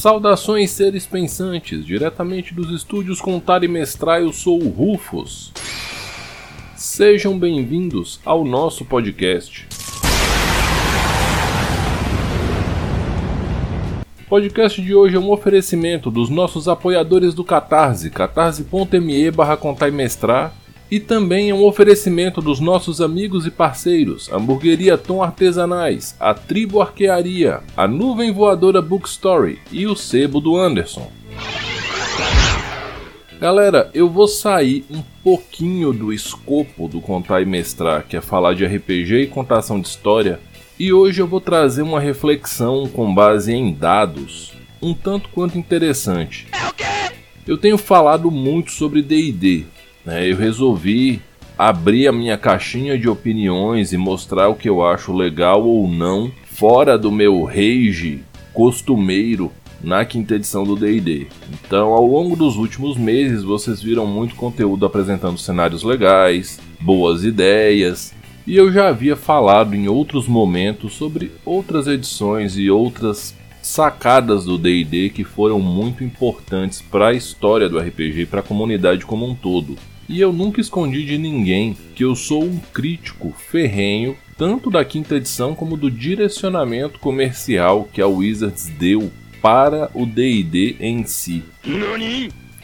Saudações seres pensantes, diretamente dos estúdios Contar e Mestrar, eu sou o Rufus. Sejam bem-vindos ao nosso podcast. O podcast de hoje é um oferecimento dos nossos apoiadores do Catarse, catarse.me barra e também é um oferecimento dos nossos amigos e parceiros, Hamburgueria Tom Artesanais, a Tribo Arquearia, a Nuvem Voadora Bookstory e o Sebo do Anderson. Galera, eu vou sair um pouquinho do escopo do Contar e Mestrar, que é falar de RPG e contação de história, e hoje eu vou trazer uma reflexão com base em dados, um tanto quanto interessante. Eu tenho falado muito sobre D&D, eu resolvi abrir a minha caixinha de opiniões e mostrar o que eu acho legal ou não, fora do meu rage costumeiro na quinta edição do D&D. Então, ao longo dos últimos meses, vocês viram muito conteúdo apresentando cenários legais, boas ideias, e eu já havia falado em outros momentos sobre outras edições e outras sacadas do D&D que foram muito importantes para a história do RPG e para a comunidade como um todo. E eu nunca escondi de ninguém que eu sou um crítico ferrenho tanto da quinta edição como do direcionamento comercial que a Wizards deu para o D&D em si.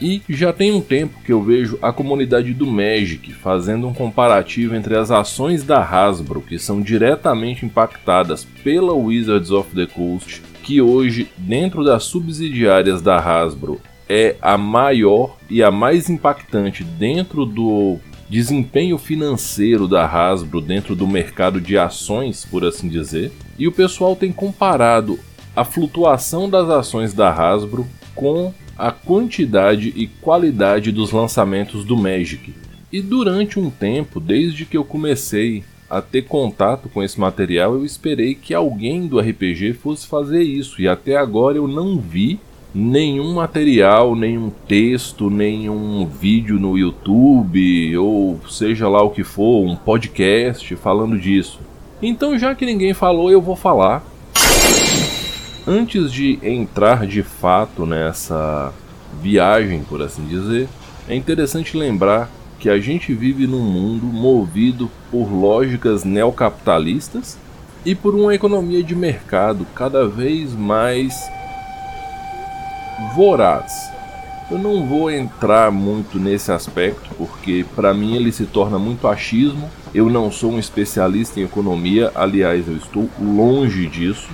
E já tem um tempo que eu vejo a comunidade do Magic fazendo um comparativo entre as ações da Hasbro, que são diretamente impactadas pela Wizards of the Coast, que hoje, dentro das subsidiárias da Hasbro, é a maior e a mais impactante dentro do desempenho financeiro da Hasbro dentro do mercado de ações, por assim dizer. E o pessoal tem comparado a flutuação das ações da Hasbro com a quantidade e qualidade dos lançamentos do Magic. E durante um tempo, desde que eu comecei a ter contato com esse material, eu esperei que alguém do RPG fosse fazer isso, e até agora eu não vi nenhum material, nenhum texto, nenhum vídeo no YouTube ou seja lá o que for, um podcast falando disso. Então, já que ninguém falou, eu vou falar. Antes de entrar de fato nessa viagem, por assim dizer, é interessante lembrar que a gente vive num mundo movido por lógicas neocapitalistas e por uma economia de mercado cada vez mais voraz. Eu não vou entrar muito nesse aspecto, porque para mim ele se torna muito achismo. Eu não sou um especialista em economia, aliás, eu estou longe disso.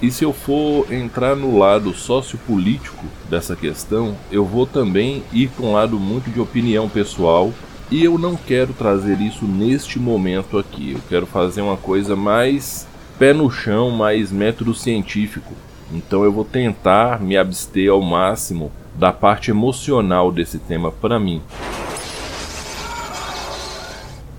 E se eu for entrar no lado sociopolítico dessa questão, eu vou também ir para um lado muito de opinião pessoal. E eu não quero trazer isso neste momento aqui. Eu quero fazer uma coisa mais pé no chão, mais método científico então eu vou tentar me abster ao máximo da parte emocional desse tema para mim.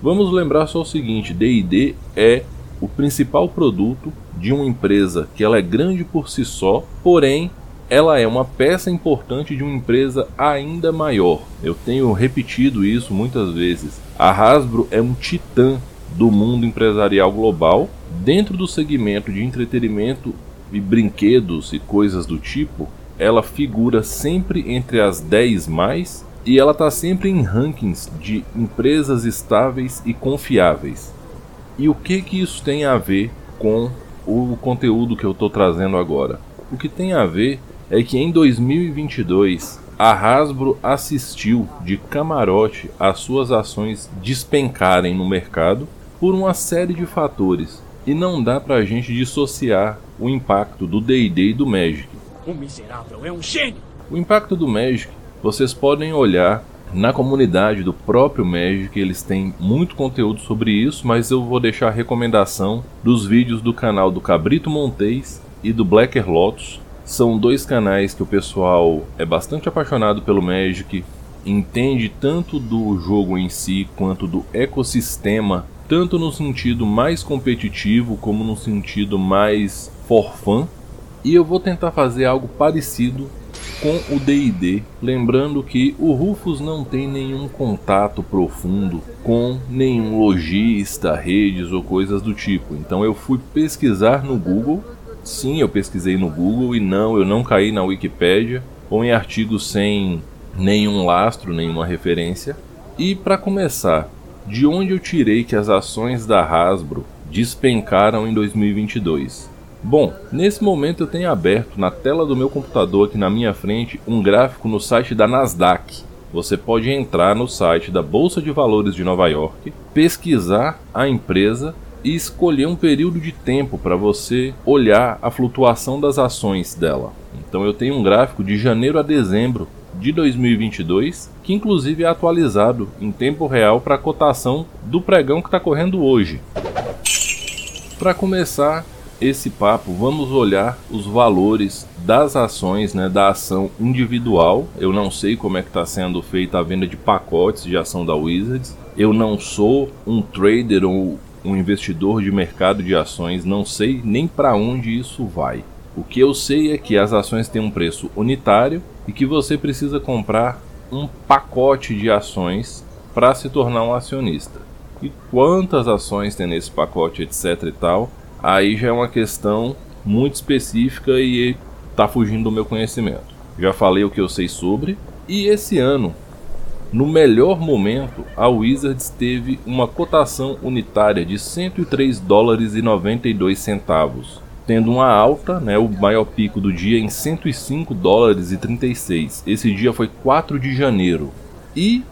Vamos lembrar só o seguinte, D&D é o principal produto de uma empresa que ela é grande por si só, porém ela é uma peça importante de uma empresa ainda maior. Eu tenho repetido isso muitas vezes. A Hasbro é um titã do mundo empresarial global dentro do segmento de entretenimento e brinquedos e coisas do tipo, ela figura sempre entre as 10 mais e ela está sempre em rankings de empresas estáveis e confiáveis. E o que que isso tem a ver com o conteúdo que eu estou trazendo agora? O que tem a ver é que em 2022 a Hasbro assistiu de camarote as suas ações despencarem no mercado por uma série de fatores, e não dá pra gente dissociar o impacto do D&D e do Magic. O miserável é um gênio! O impacto do Magic, vocês podem olhar na comunidade do próprio Magic, eles têm muito conteúdo sobre isso, mas eu vou deixar a recomendação dos vídeos do canal do Cabrito Montes e do Blacker Lotus. São dois canais que o pessoal é bastante apaixonado pelo Magic, entende tanto do jogo em si quanto do ecossistema tanto no sentido mais competitivo como no sentido mais for fun. E eu vou tentar fazer algo parecido com o D&D, lembrando que o Rufus não tem nenhum contato profundo com nenhum lojista, redes ou coisas do tipo. Então eu fui pesquisar no Google Sim, eu pesquisei no Google e não, eu não caí na Wikipédia ou em artigos sem nenhum lastro, nenhuma referência. E para começar, de onde eu tirei que as ações da Hasbro despencaram em 2022? Bom, nesse momento eu tenho aberto na tela do meu computador aqui na minha frente um gráfico no site da Nasdaq. Você pode entrar no site da Bolsa de Valores de Nova York, pesquisar a empresa e escolher um período de tempo para você olhar a flutuação das ações dela. Então eu tenho um gráfico de janeiro a dezembro de 2022, que inclusive é atualizado em tempo real para a cotação do pregão que está correndo hoje. Para começar esse papo, vamos olhar os valores das ações, né, da ação individual. Eu não sei como é que está sendo feita a venda de pacotes de ação da Wizards. Eu não sou um trader ou um investidor de mercado de ações, não sei nem para onde isso vai. O que eu sei é que as ações têm um preço unitário e que você precisa comprar um pacote de ações para se tornar um acionista. E quantas ações tem nesse pacote, etc e tal, aí já é uma questão muito específica e está fugindo do meu conhecimento. Já falei o que eu sei sobre, e esse ano no melhor momento, a Wizards teve uma cotação unitária de 103 dólares e 92 centavos, tendo uma alta, né, o maior pico do dia em 105 dólares e 36. Esse dia foi 4 de janeiro. E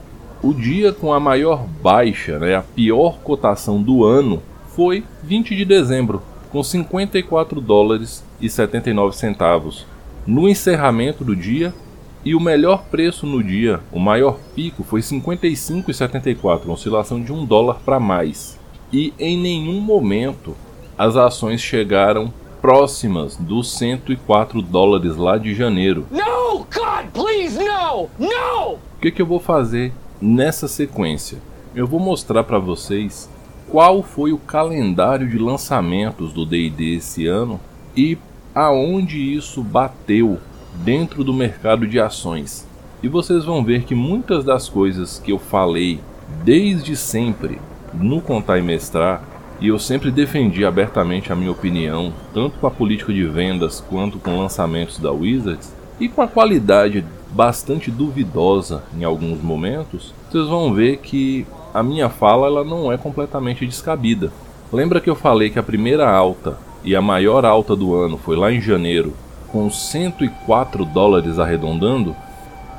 o dia com a maior baixa, né, a pior cotação do ano, foi 20 de dezembro, com 54 dólares e 79 centavos. No encerramento do dia, e o melhor preço no dia, o maior pico, foi 55,74, uma oscilação de um dólar para mais. E em nenhum momento as ações chegaram próximas dos 104 dólares lá de janeiro. No, God, please, no, no! O que, que eu vou fazer nessa sequência? Eu vou mostrar para vocês qual foi o calendário de lançamentos do D&D esse ano e aonde isso bateu dentro do mercado de ações. E vocês vão ver que muitas das coisas que eu falei desde sempre no Contar e Mestrar, e eu sempre defendi abertamente a minha opinião, tanto com a política de vendas quanto com lançamentos da Wizards, e com a qualidade bastante duvidosa em alguns momentos, vocês vão ver que a minha fala ela não é completamente descabida. Lembra que eu falei que a primeira alta e a maior alta do ano foi lá em janeiro com 104 dólares arredondando?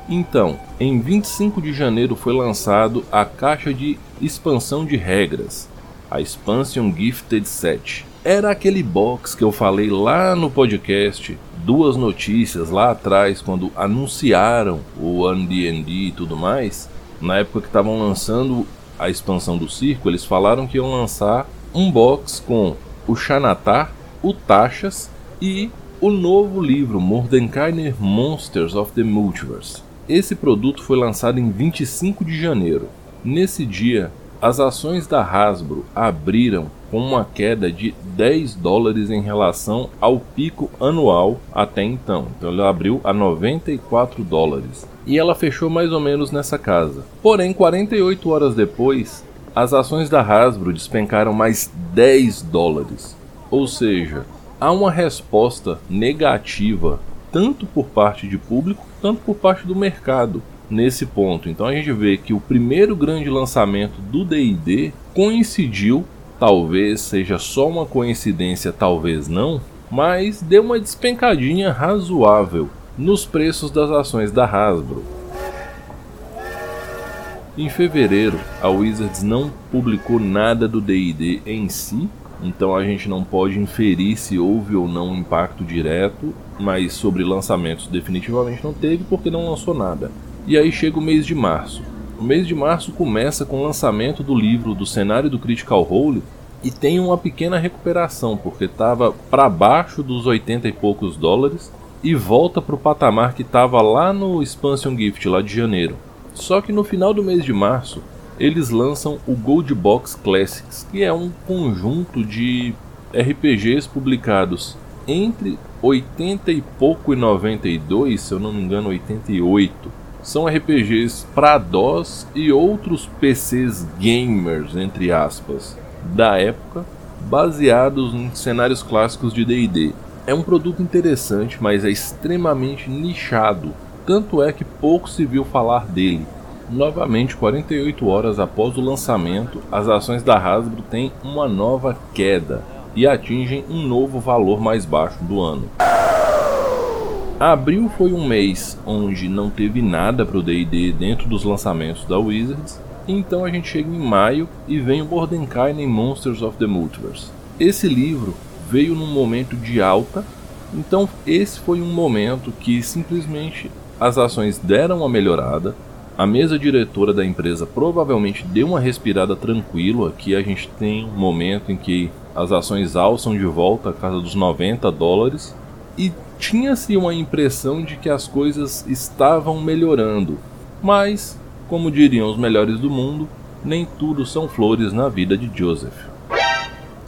Então, em 25 de janeiro foi lançado a caixa de expansão de regras, a Expansion Gifted Set. Era aquele box que eu falei lá no podcast, duas notícias lá atrás, quando anunciaram o One D&D e tudo mais. Na época que estavam lançando a expansão do circo, eles falaram que iam lançar um box com o Xanatar, o Taxas e o novo livro Mordenkainer Monsters of the Multiverse. Esse produto foi lançado em 25 de janeiro. Nesse dia, as ações da Hasbro abriram com uma queda de 10 dólares em relação ao pico anual até então. Então ela abriu a 94 dólares. E ela fechou mais ou menos nessa casa. Porém, 48 horas depois, as ações da Hasbro despencaram mais 10 dólares. Ou seja, há uma resposta negativa, tanto por parte de público, tanto por parte do mercado nesse ponto. Então a gente vê que o primeiro grande lançamento do DD coincidiu, talvez seja só uma coincidência, talvez não, mas deu uma despencadinha razoável nos preços das ações da Hasbro. Em fevereiro, a Wizards não publicou nada do DD em si, então a gente não pode inferir se houve ou não impacto direto, mas sobre lançamentos definitivamente não teve porque não lançou nada. E aí chega o mês de março. O mês de março começa com o lançamento do livro do cenário do Critical Role e tem uma pequena recuperação porque estava para baixo dos 80 e poucos dólares e volta para o patamar que estava lá no Expansion Gift lá de janeiro. Só que no final do mês de março eles lançam o Gold Box Classics, que é um conjunto de RPGs publicados entre 80 e pouco e 92, se eu não me engano, 88. São RPGs para DOS e outros PCs gamers, entre aspas, da época, baseados em cenários clássicos de D&D. É um produto interessante, mas é extremamente nichado, tanto é que pouco se viu falar dele. Novamente, 48 horas após o lançamento, as ações da Hasbro têm uma nova queda e atingem um novo valor mais baixo do ano. Abril foi um mês onde não teve nada para o D&D dentro dos lançamentos da Wizards, então a gente chega em maio e vem o Mordenkainen Monsters of the Multiverse. Esse livro veio num momento de alta, então esse foi um momento que simplesmente as ações deram uma melhorada, a mesa diretora da empresa provavelmente deu uma respirada tranquila, aqui a gente tem um momento em que as ações alçam de volta a casa dos 90 dólares. E tinha-se uma impressão de que as coisas estavam melhorando, mas, como diriam os melhores do mundo, nem tudo são flores na vida de Joseph.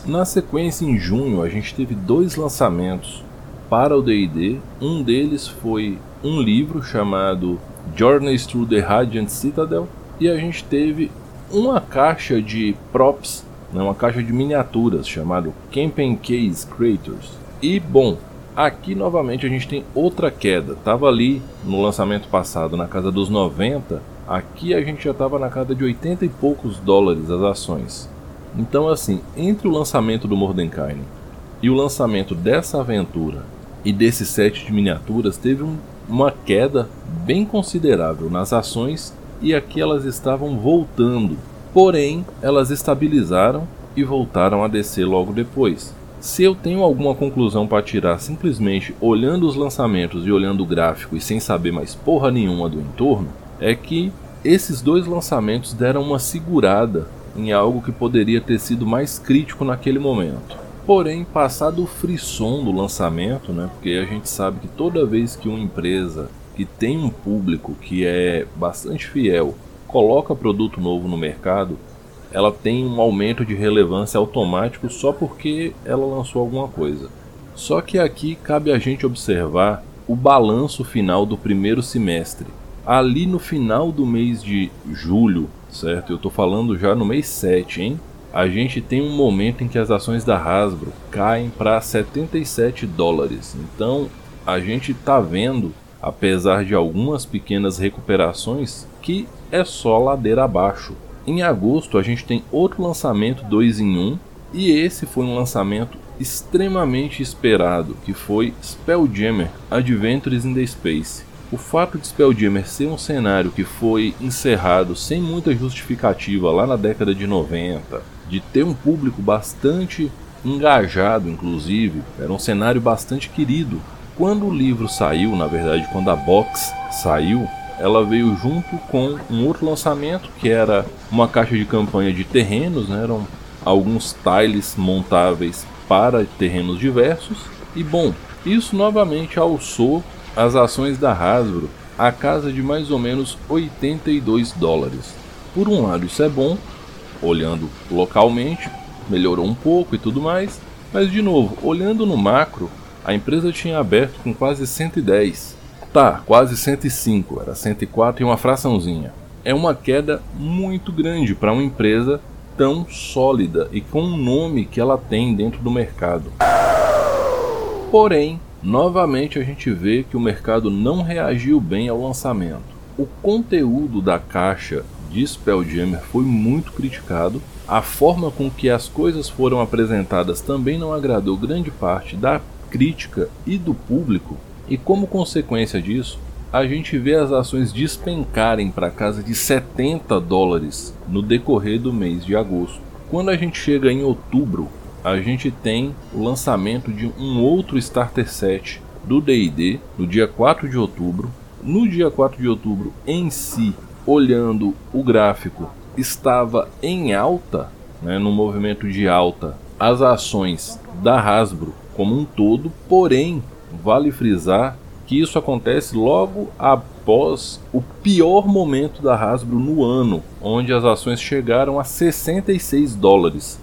Na sequência, em junho, a gente teve dois lançamentos para o DD. Um deles foi um livro chamado Journeys Through the Radiant Citadel, e a gente teve uma caixa de props, né, uma caixa de miniaturas chamado Campaign Case Creators. E bom, Aqui novamente a gente tem outra queda. Tava ali no lançamento passado na casa dos 90, aqui a gente já estava na casa de 80 e poucos dólares as ações. Então assim, entre o lançamento do Mordenkainen e o lançamento dessa aventura e desse set de miniaturas, teve um, uma queda bem considerável nas ações e aqui elas estavam voltando. Porém, elas estabilizaram e voltaram a descer logo depois. Se eu tenho alguma conclusão para tirar simplesmente olhando os lançamentos e olhando o gráfico e sem saber mais porra nenhuma do entorno, é que esses dois lançamentos deram uma segurada em algo que poderia ter sido mais crítico naquele momento. Porém, passado o frisson do lançamento, né, porque a gente sabe que toda vez que uma empresa que tem um público que é bastante fiel coloca produto novo no mercado, ela tem um aumento de relevância automático só porque ela lançou alguma coisa. Só que aqui cabe a gente observar o balanço final do primeiro semestre. Ali no final do mês de julho, certo? Eu estou falando já no mês 7, hein? A gente tem um momento em que as ações da Hasbro caem para 77 dólares. Então a gente está vendo, apesar de algumas pequenas recuperações, que é só ladeira abaixo. Em agosto a gente tem outro lançamento 2 em 1 e esse foi um lançamento extremamente esperado, que foi Spelljammer Adventures in the Space. O fato de Spelljammer ser um cenário que foi encerrado sem muita justificativa lá na década de 90, de ter um público bastante engajado, inclusive, era um cenário bastante querido. Quando o livro saiu, na verdade, quando a box saiu, ela veio junto com um outro lançamento que era uma caixa de campanha de terrenos, né? eram alguns tiles montáveis para terrenos diversos. E bom, isso novamente alçou as ações da Hasbro a casa de mais ou menos 82 dólares. Por um lado, isso é bom, olhando localmente, melhorou um pouco e tudo mais, mas de novo, olhando no macro, a empresa tinha aberto com quase 110 Tá, quase 105, era 104 e uma fraçãozinha. É uma queda muito grande para uma empresa tão sólida e com o nome que ela tem dentro do mercado. Porém, novamente a gente vê que o mercado não reagiu bem ao lançamento. O conteúdo da caixa de Spelljammer foi muito criticado. A forma com que as coisas foram apresentadas também não agradou grande parte da crítica e do público, e como consequência disso, a gente vê as ações despencarem para casa de 70 dólares no decorrer do mês de agosto. Quando a gente chega em outubro, a gente tem o lançamento de um outro starter set do D&D no dia 4 de outubro. No dia 4 de outubro em si, olhando o gráfico, estava em alta, né, no movimento de alta, as ações da Hasbro como um todo, porém Vale frisar que isso acontece logo após o pior momento da Hasbro no ano, onde as ações chegaram a 66 dólares.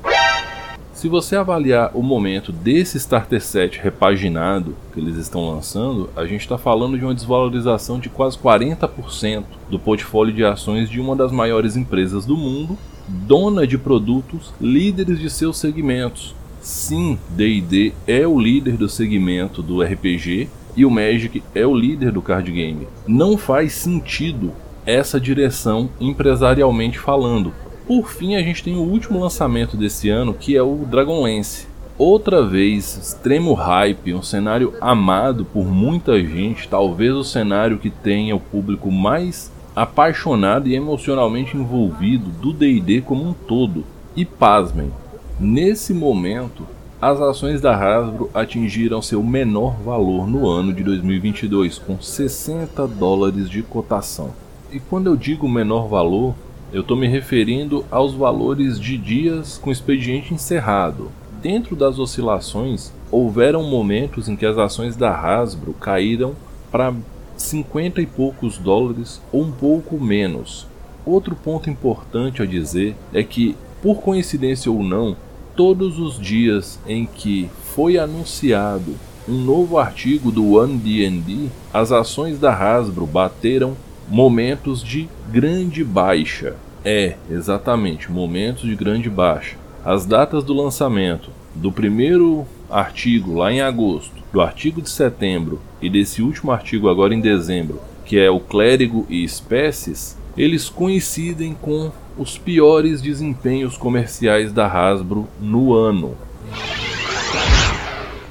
Se você avaliar o momento desse starter set repaginado que eles estão lançando, a gente está falando de uma desvalorização de quase 40% do portfólio de ações de uma das maiores empresas do mundo, dona de produtos, líderes de seus segmentos. Sim, D&D é o líder do segmento do RPG e o Magic é o líder do card game. Não faz sentido essa direção empresarialmente falando. Por fim, a gente tem o último lançamento desse ano, que é o Dragonlance. Outra vez, extremo hype, um cenário amado por muita gente, talvez o cenário que tenha o público mais apaixonado e emocionalmente envolvido do D&D como um todo. E pasmem, nesse momento, as ações da Hasbro atingiram seu menor valor no ano de 2022, com 60 dólares de cotação. E quando eu digo menor valor, eu estou me referindo aos valores de dias com expediente encerrado. Dentro das oscilações, houveram momentos em que as ações da Hasbro caíram para 50 e poucos dólares ou um pouco menos. Outro ponto importante a dizer é que, por coincidência ou não, todos os dias em que foi anunciado um novo artigo do One D&D, as ações da Hasbro bateram momentos de grande baixa. É, exatamente, momentos de grande baixa. As datas do lançamento do primeiro artigo lá em agosto, do artigo de setembro e desse último artigo agora em dezembro, que é o Clérigo e Espécies, eles coincidem com os piores desempenhos comerciais da Hasbro no ano.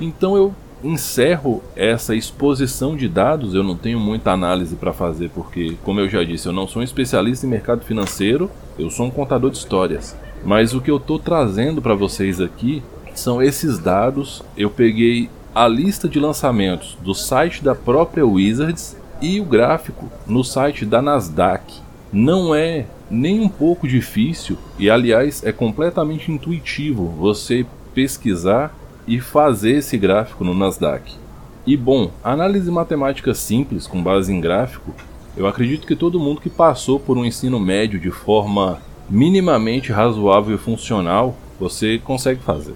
Então eu encerro essa exposição de dados. Eu não tenho muita análise para fazer, porque, como eu já disse, eu não sou um especialista em mercado financeiro, eu sou um contador de histórias. Mas o que eu estou trazendo para vocês aqui são esses dados. Eu peguei a lista de lançamentos do site da própria Wizards e o gráfico no site da Nasdaq. Não é nem um pouco difícil e, aliás, é completamente intuitivo você pesquisar e fazer esse gráfico no Nasdaq. E bom, análise matemática simples com base em gráfico, eu acredito que todo mundo que passou por um ensino médio de forma minimamente razoável e funcional, você consegue fazer.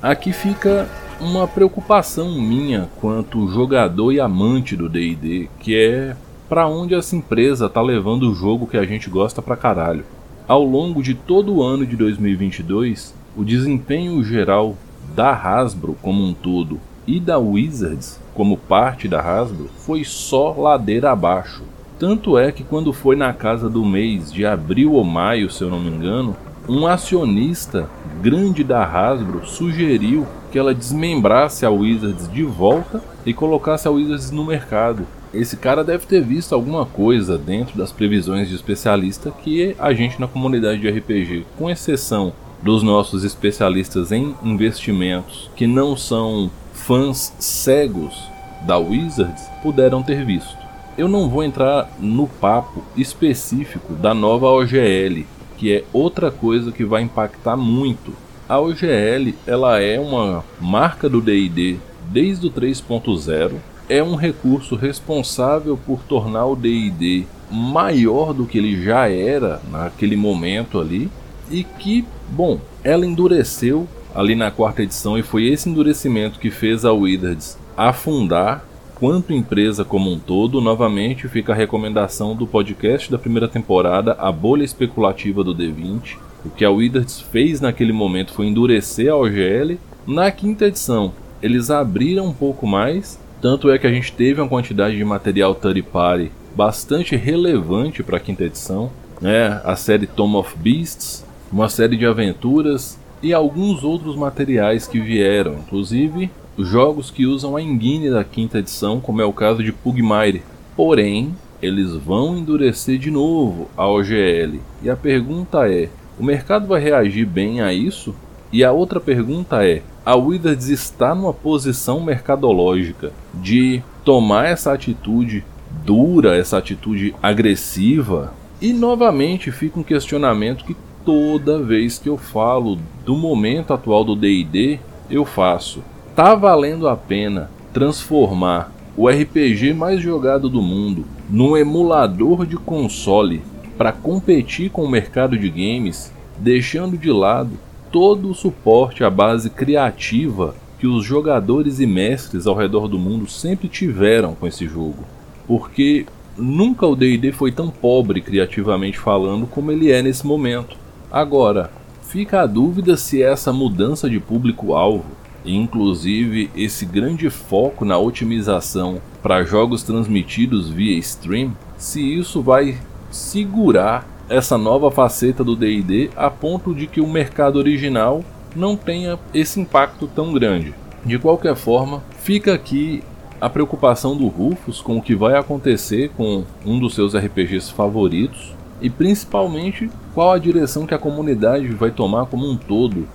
Aqui fica uma preocupação minha quanto jogador e amante do D&D, que é para onde essa empresa tá levando o jogo que a gente gosta pra caralho. Ao longo de todo o ano de 2022, o desempenho geral da Hasbro como um todo e da Wizards como parte da Hasbro foi só ladeira abaixo. Tanto é que quando foi na casa do mês de abril ou maio, se eu não me engano, um acionista grande da Hasbro sugeriu que ela desmembrasse a Wizards de volta e colocasse a Wizards no mercado. Esse cara deve ter visto alguma coisa dentro das previsões de especialista que a gente na comunidade de RPG, com exceção dos nossos especialistas em investimentos que não são fãs cegos da Wizards, puderam ter visto. Eu não vou entrar no papo específico da nova OGL, que é outra coisa que vai impactar muito. A OGL ela é uma marca do D&D desde o 3.0, é um recurso responsável por tornar o D&D maior do que ele já era naquele momento ali e que, bom, ela endureceu ali na quarta edição e foi esse endurecimento que fez a Wizards afundar quanto empresa como um todo, novamente fica a recomendação do podcast da primeira temporada, A Bolha Especulativa do D20. O que a Wizards fez naquele momento foi endurecer a OGL. Na quinta edição, eles abriram um pouco mais, tanto é que a gente teve uma quantidade de material third party bastante relevante para a quinta edição. Né? A série Tome of Beasts, uma série de aventuras e alguns outros materiais que vieram, inclusive jogos que usam a engine da quinta edição, como é o caso de Pugmire. Porém, eles vão endurecer de novo a OGL. E a pergunta é: o mercado vai reagir bem a isso? E a outra pergunta é: a Wizards está numa posição mercadológica de tomar essa atitude dura, essa atitude agressiva? E novamente fica um questionamento que toda vez que eu falo do momento atual do DD, eu faço tá valendo a pena transformar o RPG mais jogado do mundo num emulador de console para competir com o mercado de games, deixando de lado todo o suporte à base criativa que os jogadores e mestres ao redor do mundo sempre tiveram com esse jogo. Porque nunca o D&D foi tão pobre criativamente falando como ele é nesse momento. Agora, Fica a dúvida se essa mudança de público-alvo, inclusive esse grande foco na otimização para jogos transmitidos via stream, se isso vai segurar essa nova faceta do D&D a ponto de que o mercado original não tenha esse impacto tão grande. De qualquer forma, fica aqui a preocupação do Rufus com o que vai acontecer com um dos seus RPGs favoritos e principalmente qual a direção que a comunidade vai tomar como um todo,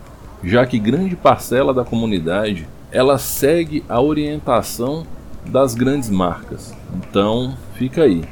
já que grande parcela da comunidade ela segue a orientação das grandes marcas. Então, fica aí.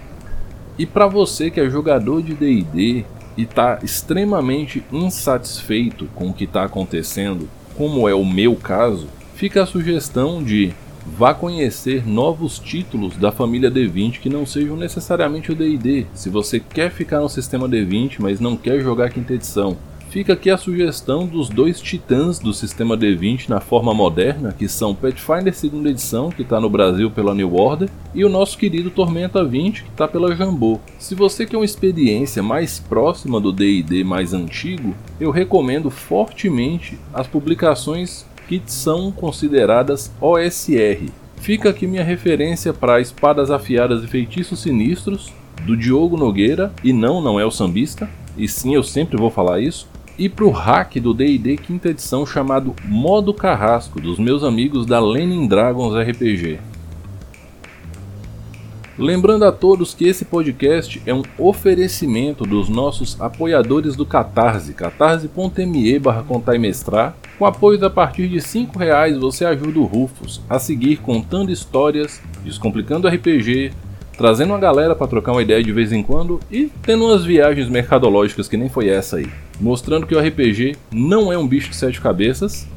E para você que é jogador de D&D e está extremamente insatisfeito com o que está acontecendo, como é o meu caso, fica a sugestão de vá conhecer novos títulos da família D20 que não sejam necessariamente o D&D. Se você quer ficar no sistema D20, mas não quer jogar quinta edição, fica aqui a sugestão dos dois titãs do sistema D20 na forma moderna, que são Pathfinder 2 edição, que está no Brasil pela New Order, e o nosso querido Tormenta 20, que está pela Jambô. Se você quer uma experiência mais próxima do D&D mais antigo, eu recomendo fortemente as publicações que são consideradas OSR. Fica aqui minha referência para Espadas Afiadas e Feitiços Sinistros, do Diogo Nogueira, e não, não é o sambista, e sim eu sempre vou falar isso, e para o hack do D&D quinta edição chamado Modo Carrasco, dos meus amigos da Lenin Dragons RPG. Lembrando a todos que esse podcast é um oferecimento dos nossos apoiadores do Catarse, catarse.me barra contaimestrar. Com apoio a partir de R$ reais você ajuda o Rufus a seguir contando histórias, descomplicando RPG, trazendo uma galera para trocar uma ideia de vez em quando e tendo umas viagens mercadológicas que nem foi essa aí, mostrando que o RPG não é um bicho de sete cabeças.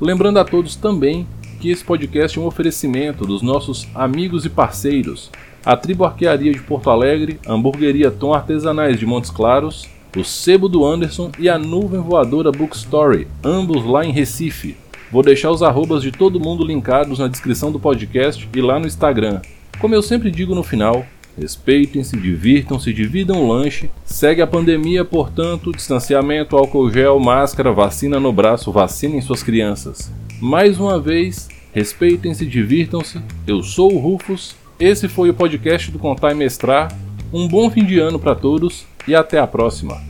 Lembrando a todos também que esse podcast é um oferecimento dos nossos amigos e parceiros, a Tribo Arquearia de Porto Alegre, a Hamburgueria Tom Artesanais de Montes Claros, o Sebo do Anderson e a Nuvem Voadora Bookstory, ambos lá em Recife. Vou deixar os arrobas de todo mundo linkados na descrição do podcast e lá no Instagram. Como eu sempre digo no final, respeitem-se, divirtam-se, dividam o lanche. Segue a pandemia, portanto, distanciamento, álcool gel, máscara, vacina no braço, vacinem suas crianças. Mais uma vez, respeitem-se, divirtam-se. Eu sou o Rufus. Esse foi o podcast do Contar e Mestrar. Um bom fim de ano para todos e até a próxima.